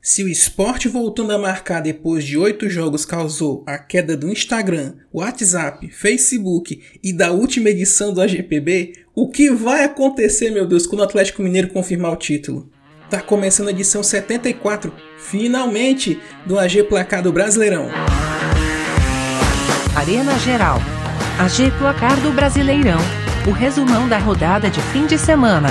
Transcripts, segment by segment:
Se o esporte voltando a marcar depois de oito jogos causou a queda do Instagram, WhatsApp, Facebook e da última edição do AGPB, o que vai acontecer, meu Deus, quando o Atlético Mineiro confirmar o título? Tá começando a edição 74, finalmente, do AG Placar do Brasileirão. Arena Geral. AG Placar do Brasileirão. O resumão da rodada de fim de semana.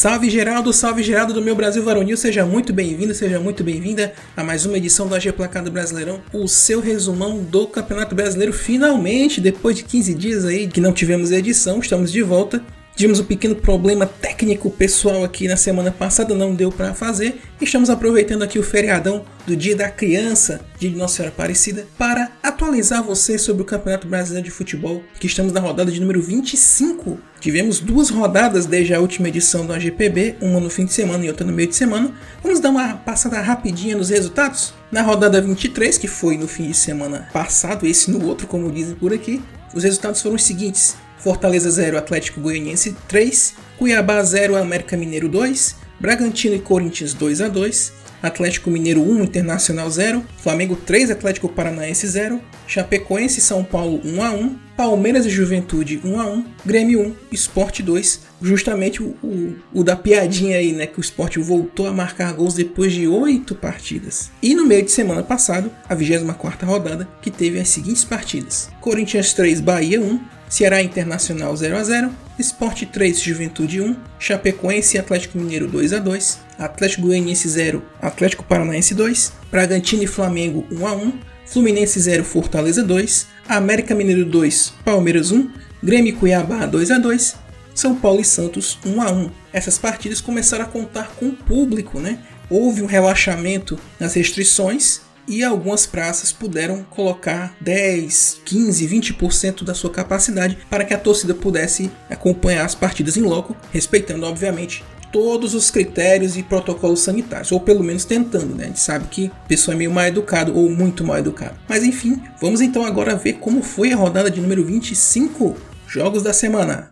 Salve Geraldo, salve Geraldo do meu Brasil Varonil, seja muito bem-vindo, seja muito bem-vinda a mais uma edição do AG Placar do Brasileirão, o seu resumão do Campeonato Brasileiro. Finalmente, depois de 15 dias aí que não tivemos edição, estamos de volta Tivemos um pequeno problema técnico pessoal aqui na semana passada, não deu para fazer. Estamos aproveitando aqui o feriadão do Dia da Criança, de Nossa Senhora Aparecida, para atualizar você sobre o Campeonato Brasileiro de Futebol, que estamos na rodada de número 25. Tivemos duas rodadas desde a última edição do AGPB, uma no fim de semana e outra no meio de semana. Vamos dar uma passada rapidinha nos resultados? Na rodada 23, que foi no fim de semana passado, esse no outro, como dizem por aqui, os resultados foram os seguintes: Fortaleza 0, Atlético Goianiense 3, Cuiabá 0, América Mineiro 2, Bragantino e Corinthians 2 a 2, Atlético Mineiro 1, Internacional 0, Flamengo 3, Atlético Paranaense 0, Chapecoense e São Paulo 1 a 1, Palmeiras e Juventude 1 a 1, Grêmio 1, Esporte 2, justamente o, o, o, da piadinha aí, né, que o Esporte voltou a marcar gols depois de 8 partidas. E no meio de semana passado, a 24ª rodada, que teve as seguintes partidas: Corinthians 3, Bahia 1, Ceará Internacional 0 a 0, Sport 3 Juventude 1, Chapecoense e Atlético Mineiro 2 a 2, Atlético Goianiense 0, Atlético Paranaense 2, Bragantino e Flamengo 1 a 1, Fluminense 0 Fortaleza 2, América Mineiro 2, Palmeiras 1, Grêmio Cuiabá 2 a 2, São Paulo e Santos 1 a 1. Essas partidas começaram a contar com o público, né? Houve um relaxamento nas restrições e algumas praças puderam colocar 10, 15, 20% da sua capacidade para que a torcida pudesse acompanhar as partidas em loco, respeitando, obviamente, todos os critérios e protocolos sanitários, ou pelo menos tentando, né? A gente sabe que a pessoa é meio mal educado ou muito mal educado. Mas enfim, vamos então agora ver como foi a rodada de número 25, jogos da semana.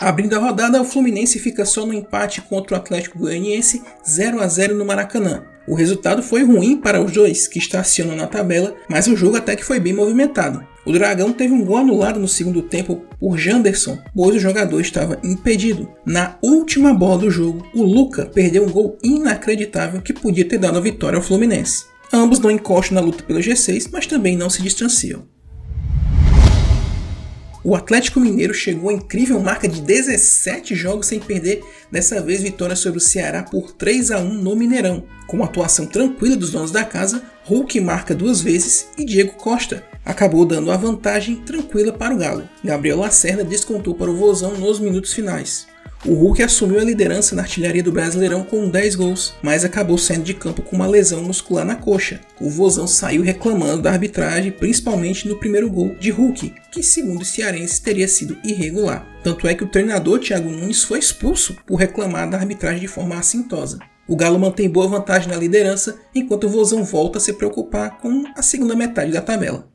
Abrindo a rodada, o Fluminense fica só no empate contra o Atlético Goianiense 0 a 0 no Maracanã. O resultado foi ruim para os dois, que estacionam na tabela, mas o jogo até que foi bem movimentado. O Dragão teve um gol anulado no segundo tempo por Janderson, pois o jogador estava impedido. Na última bola do jogo, o Luca perdeu um gol inacreditável que podia ter dado a vitória ao Fluminense. Ambos não encostam na luta pelo G6, mas também não se distanciam. O Atlético Mineiro chegou à incrível marca de 17 jogos sem perder, dessa vez vitória sobre o Ceará por 3 a 1 no Mineirão. Com uma atuação tranquila dos donos da casa, Hulk marca duas vezes e Diego Costa acabou dando a vantagem tranquila para o Galo. Gabriel Lacerda descontou para o Vozão nos minutos finais. O Hulk assumiu a liderança na artilharia do Brasileirão com 10 gols, mas acabou saindo de campo com uma lesão muscular na coxa. O Vozão saiu reclamando da arbitragem, principalmente no primeiro gol de Hulk, que segundo os cearenses teria sido irregular. Tanto é que o treinador Thiago Nunes foi expulso por reclamar da arbitragem de forma assintosa. O Galo mantém boa vantagem na liderança, enquanto o Vozão volta a se preocupar com a segunda metade da tabela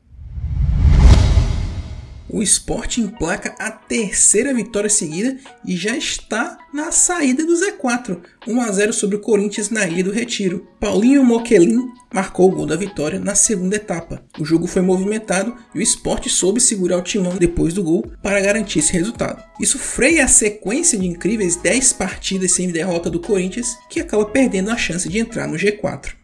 o esporte emplaca a terceira vitória seguida e já está na saída do Z4, 1 a 0 sobre o Corinthians na Ilha do Retiro. Paulinho Moquelin marcou o gol da vitória na segunda etapa. O jogo foi movimentado e o esporte soube segurar o timão depois do gol para garantir esse resultado. Isso freia a sequência de incríveis 10 partidas sem derrota do Corinthians, que acaba perdendo a chance de entrar no G4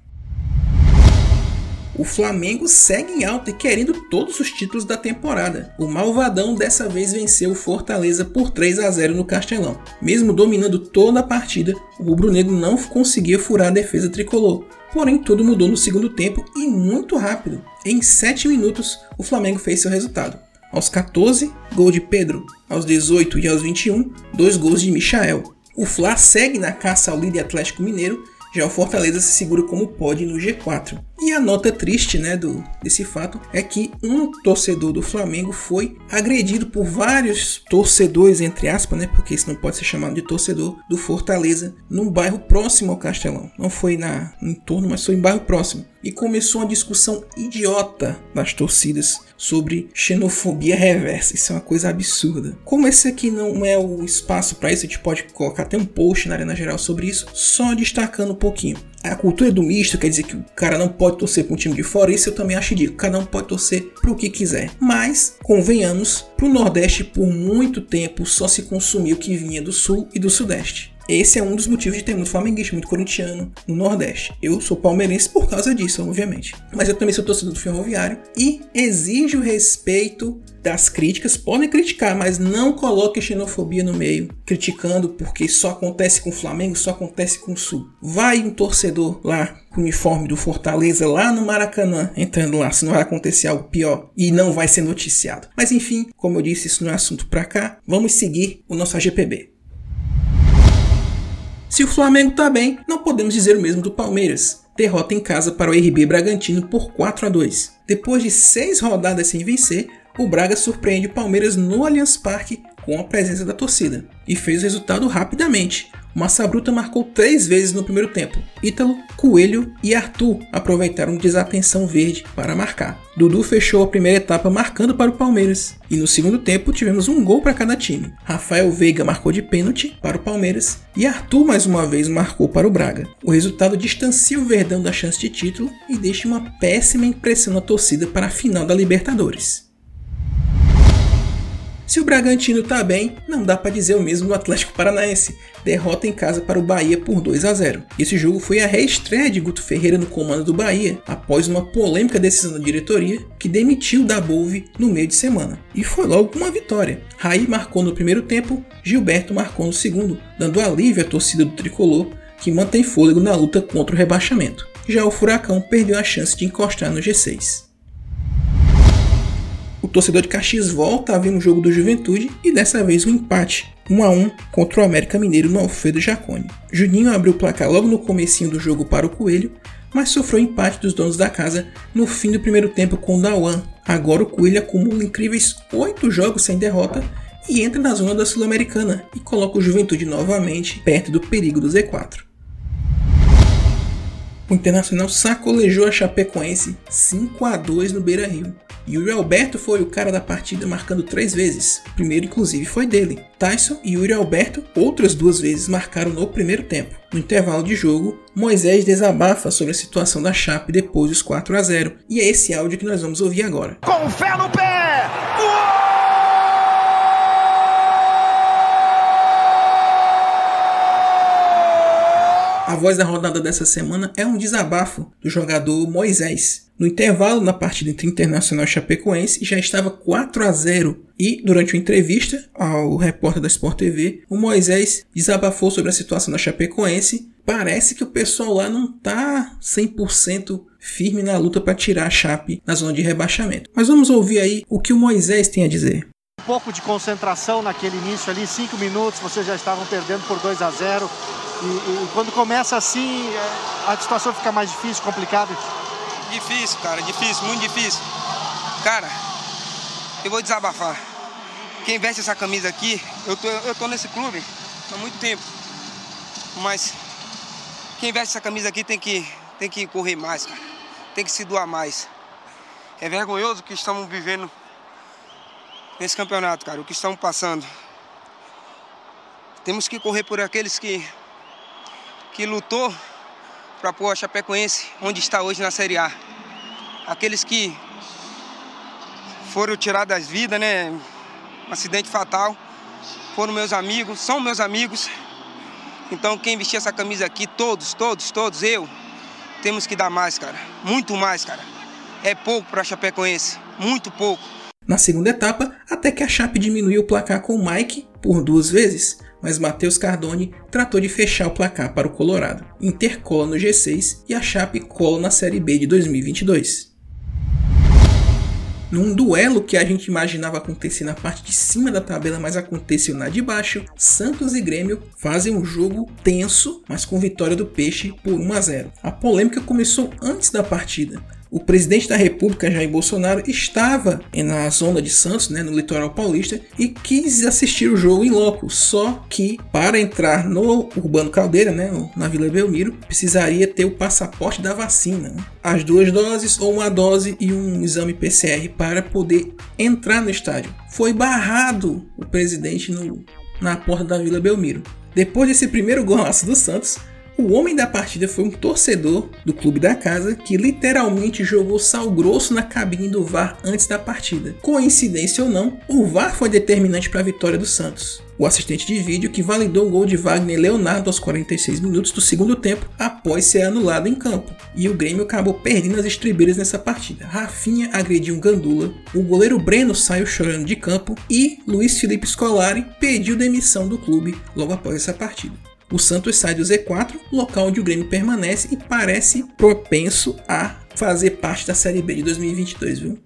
o Flamengo segue em alta e querendo todos os títulos da temporada. O Malvadão dessa vez venceu o Fortaleza por 3 a 0 no Castelão. Mesmo dominando toda a partida, o rubro-negro não conseguia furar a defesa tricolor. Porém, tudo mudou no segundo tempo e muito rápido. Em 7 minutos, o Flamengo fez seu resultado. Aos 14, gol de Pedro. Aos 18 e aos 21, dois gols de Michael. O Fla segue na caça ao líder Atlético Mineiro, já o Fortaleza se segura como pode no G4. A nota triste né, do, desse fato é que um torcedor do Flamengo foi agredido por vários torcedores, entre aspas, né, porque isso não pode ser chamado de torcedor, do Fortaleza, num bairro próximo ao Castelão. Não foi na, no entorno, mas foi em bairro próximo. E começou uma discussão idiota das torcidas sobre xenofobia reversa. Isso é uma coisa absurda. Como esse aqui não é o espaço para isso, a gente pode colocar até um post na Arena Geral sobre isso, só destacando um pouquinho. A cultura do misto quer dizer que o cara não pode torcer para um time de fora, isso eu também acho ridículo. Cada um pode torcer para o que quiser. Mas, convenhamos, para o Nordeste por muito tempo só se consumiu o que vinha do Sul e do Sudeste. Esse é um dos motivos de ter muito flamenguista, muito corintiano no Nordeste. Eu sou palmeirense por causa disso, obviamente. Mas eu também sou torcedor do Ferroviário e exijo respeito das críticas. Podem criticar, mas não coloque xenofobia no meio, criticando porque só acontece com o Flamengo, só acontece com o Sul. Vai um torcedor lá com o uniforme do Fortaleza lá no Maracanã, entrando lá, se não vai acontecer algo pior e não vai ser noticiado. Mas enfim, como eu disse, isso não é assunto para cá. Vamos seguir o nosso AGPB. Se o Flamengo está bem, não podemos dizer o mesmo do Palmeiras. Derrota em casa para o RB Bragantino por 4 a 2. Depois de seis rodadas sem vencer, o Braga surpreende o Palmeiras no Allianz Parque com a presença da torcida e fez o resultado rapidamente, Massa Bruta marcou três vezes no primeiro tempo. Ítalo, Coelho e Arthur aproveitaram desatenção verde para marcar. Dudu fechou a primeira etapa marcando para o Palmeiras. E no segundo tempo tivemos um gol para cada time. Rafael Veiga marcou de pênalti para o Palmeiras e Arthur mais uma vez marcou para o Braga. O resultado distancia o Verdão da chance de título e deixa uma péssima impressão na torcida para a final da Libertadores. Se o Bragantino tá bem, não dá para dizer o mesmo do Atlético Paranaense. Derrota em casa para o Bahia por 2 a 0. Esse jogo foi a reestreia de Guto Ferreira no comando do Bahia, após uma polêmica decisão da diretoria que demitiu da Bolve no meio de semana. E foi logo uma vitória. Raí marcou no primeiro tempo, Gilberto marcou no segundo, dando alívio à torcida do tricolor, que mantém fôlego na luta contra o rebaixamento. Já o Furacão perdeu a chance de encostar no G6 o torcedor de Caxias volta a ver um jogo do Juventude e dessa vez um empate, 1 a 1 contra o América Mineiro no Alfredo Jacone. Juninho abriu o placar logo no comecinho do jogo para o Coelho, mas sofreu empate dos donos da casa no fim do primeiro tempo com o Dawan. Agora o Coelho acumula incríveis 8 jogos sem derrota e entra na zona da Sul-Americana e coloca o Juventude novamente perto do perigo do Z4. O Internacional sacolejou a Chapecoense 5 a 2 no Beira-Rio. Yuri Alberto foi o cara da partida marcando três vezes. O primeiro, inclusive, foi dele. Tyson e Yuri Alberto outras duas vezes marcaram no primeiro tempo. No intervalo de jogo, Moisés desabafa sobre a situação da Chape depois dos 4 a 0. E é esse áudio que nós vamos ouvir agora. Com fé no pé! A voz da rodada dessa semana é um desabafo do jogador Moisés. No intervalo, na partida entre Internacional e Chapecoense, já estava 4 a 0 e, durante uma entrevista ao repórter da Sport TV, o Moisés desabafou sobre a situação da Chapecoense. Parece que o pessoal lá não está 100% firme na luta para tirar a Chape da zona de rebaixamento. Mas vamos ouvir aí o que o Moisés tem a dizer. Pouco de concentração naquele início ali, 5 minutos, vocês já estavam perdendo por 2 a 0 e, e, quando começa assim, é, a situação fica mais difícil, complicada. Difícil, cara, difícil, muito difícil. Cara, eu vou desabafar. Quem veste essa camisa aqui, eu tô, eu tô nesse clube há muito tempo. Mas quem veste essa camisa aqui tem que, tem que correr mais, cara. Tem que se doar mais. É vergonhoso o que estamos vivendo nesse campeonato, cara, o que estamos passando. Temos que correr por aqueles que que lutou para pôr a Chapecoense onde está hoje na Série A. Aqueles que foram tirados das vidas, né? Um acidente fatal. Foram meus amigos, são meus amigos. Então quem vestir essa camisa aqui, todos, todos, todos, eu, temos que dar mais, cara. Muito mais, cara. É pouco para Chapecoense, muito pouco. Na segunda etapa, até que a Chape diminuiu o placar com Mike por duas vezes, mas Matheus Cardone tratou de fechar o placar para o Colorado. Inter cola no G6 e a Chape cola na Série B de 2022. Num duelo que a gente imaginava acontecer na parte de cima da tabela, mas aconteceu na de baixo, Santos e Grêmio fazem um jogo tenso, mas com vitória do Peixe por 1 a 0. A polêmica começou antes da partida. O presidente da República, Jair Bolsonaro, estava na zona de Santos, né, no litoral paulista, e quis assistir o jogo em loco. Só que para entrar no Urbano Caldeira, né, na Vila Belmiro, precisaria ter o passaporte da vacina. Né? As duas doses, ou uma dose e um exame PCR para poder entrar no estádio. Foi barrado o presidente no, na porta da Vila Belmiro. Depois desse primeiro golaço do Santos, o homem da partida foi um torcedor do clube da casa que literalmente jogou sal grosso na cabine do VAR antes da partida. Coincidência ou não, o VAR foi determinante para a vitória do Santos. O assistente de vídeo que validou o gol de Wagner Leonardo aos 46 minutos do segundo tempo após ser anulado em campo. E o Grêmio acabou perdendo as estribeiras nessa partida. Rafinha agrediu um Gandula, o goleiro Breno saiu chorando de campo e Luiz Felipe Scolari pediu demissão do clube logo após essa partida. O Santos sai do Z4, local onde o Grêmio permanece e parece propenso a fazer parte da Série B de 2022, viu?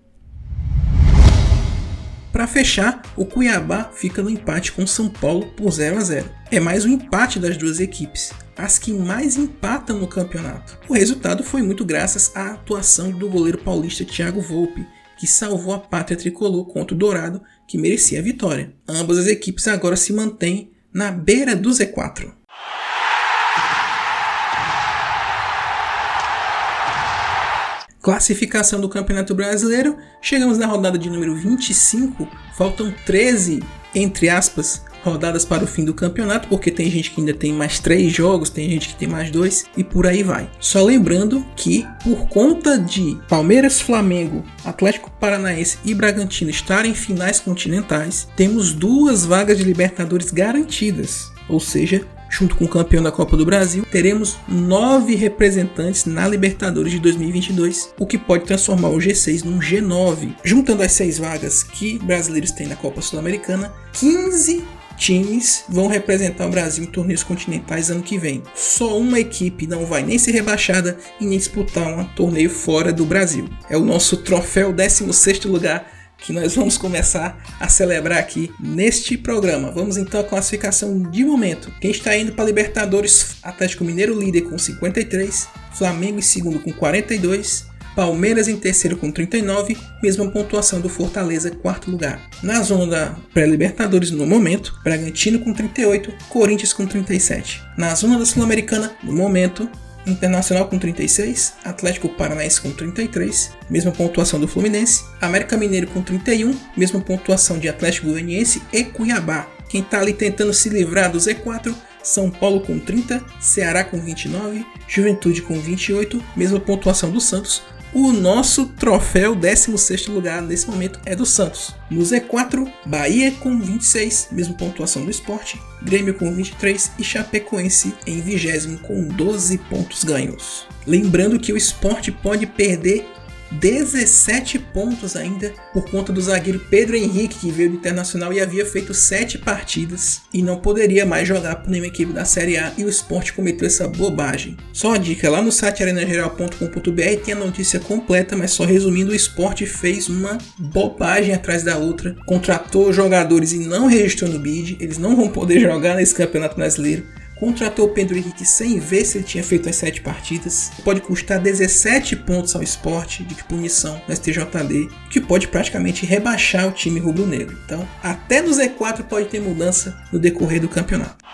Para fechar, o Cuiabá fica no empate com São Paulo por 0 a 0. É mais um empate das duas equipes, as que mais empatam no campeonato. O resultado foi muito graças à atuação do goleiro paulista Thiago Volpe, que salvou a pátria tricolor contra o Dourado, que merecia a vitória. Ambas as equipes agora se mantêm na beira do Z4. Classificação do Campeonato Brasileiro, chegamos na rodada de número 25, faltam 13, entre aspas, rodadas para o fim do campeonato, porque tem gente que ainda tem mais 3 jogos, tem gente que tem mais 2 e por aí vai. Só lembrando que, por conta de Palmeiras, Flamengo, Atlético Paranaense e Bragantino estarem em finais continentais, temos duas vagas de Libertadores garantidas. Ou seja, junto com o campeão da Copa do Brasil, teremos nove representantes na Libertadores de 2022, o que pode transformar o G6 num G9. Juntando as seis vagas que brasileiros têm na Copa Sul-Americana, 15 times vão representar o Brasil em torneios continentais ano que vem. Só uma equipe não vai nem ser rebaixada e nem disputar um torneio fora do Brasil. É o nosso troféu 16º lugar que nós vamos começar a celebrar aqui neste programa. Vamos então à classificação de momento. Quem está indo para Libertadores, Atlético Mineiro líder com 53, Flamengo em segundo com 42, Palmeiras em terceiro com 39, mesma pontuação do Fortaleza, quarto lugar. Na zona da pré-Libertadores no momento, Bragantino com 38, Corinthians com 37. Na zona da Sul-Americana, no momento, Internacional com 36, Atlético Paranaense com 33, mesma pontuação do Fluminense, América Mineiro com 31, mesma pontuação de Atlético Goianiense e Cuiabá. Quem está ali tentando se livrar do Z4 são Paulo com 30, Ceará com 29, Juventude com 28, mesma pontuação do Santos, o nosso troféu 16 lugar nesse momento é do Santos. No Z4, Bahia com 26, mesma pontuação do esporte, Grêmio com 23 e Chapecoense em 20 com 12 pontos ganhos. Lembrando que o esporte pode perder 17 pontos ainda por conta do zagueiro Pedro Henrique, que veio do Internacional e havia feito 7 partidas e não poderia mais jogar por nenhuma equipe da Série A e o esporte cometeu essa bobagem. Só uma dica, lá no site arenageral.com.br tem a notícia completa, mas só resumindo, o esporte fez uma bobagem atrás da outra, contratou jogadores e não registrou no bid, eles não vão poder jogar nesse campeonato brasileiro contratou o Pedro Henrique sem ver se ele tinha feito as 7 partidas. Pode custar 17 pontos ao esporte de punição no STJD, que pode praticamente rebaixar o time rubro-negro. Então, até no Z4 pode ter mudança no decorrer do campeonato.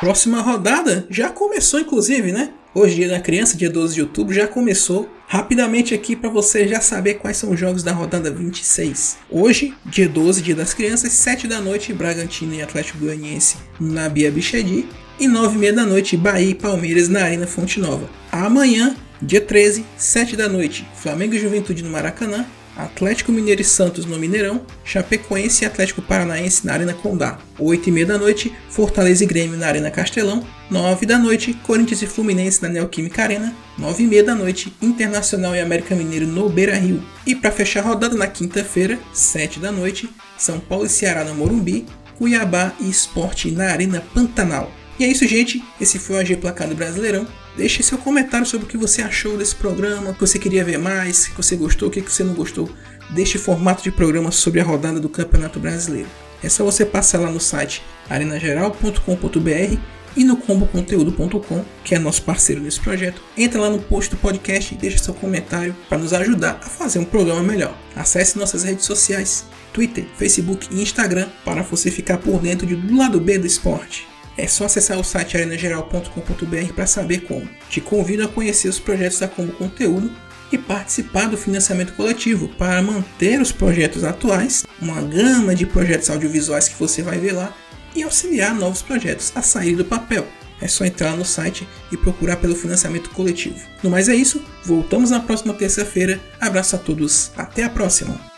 Próxima rodada já começou, inclusive, né? Hoje, dia da criança, dia 12 de outubro, já começou. Rapidamente aqui para você já saber quais são os jogos da rodada 26. Hoje, dia 12, dia das crianças, 7 da noite, Bragantino e Atlético Goianiense na Bia Bichedi. E 9 e meia da noite, Bahia e Palmeiras na Arena Fonte Nova. Amanhã, dia 13, 7 da noite, Flamengo e Juventude no Maracanã. Atlético Mineiro e Santos no Mineirão, Chapecoense e Atlético Paranaense na Arena Condá. 8 e meia da noite, Fortaleza e Grêmio na Arena Castelão. 9 da noite, Corinthians e Fluminense na Neoquímica Arena. 9 e meia da noite, Internacional e América Mineiro no Beira Rio. E para fechar a rodada na quinta-feira, 7 da noite, São Paulo e Ceará no Morumbi. Cuiabá e Esporte na Arena Pantanal. E é isso, gente. Esse foi o AG Placado Brasileirão. Deixe seu comentário sobre o que você achou desse programa, o que você queria ver mais, o que você gostou, o que você não gostou deste formato de programa sobre a rodada do Campeonato Brasileiro. É só você passar lá no site arenageral.com.br e no comboconteúdo.com, que é nosso parceiro nesse projeto. Entra lá no post do podcast e deixa seu comentário para nos ajudar a fazer um programa melhor. Acesse nossas redes sociais, Twitter, Facebook e Instagram para você ficar por dentro do lado B do esporte. É só acessar o site arenageral.com.br para saber como. Te convido a conhecer os projetos da Combo Conteúdo e participar do financiamento coletivo para manter os projetos atuais, uma gama de projetos audiovisuais que você vai ver lá e auxiliar novos projetos a sair do papel. É só entrar no site e procurar pelo financiamento coletivo. No mais é isso, voltamos na próxima terça-feira. Abraço a todos, até a próxima!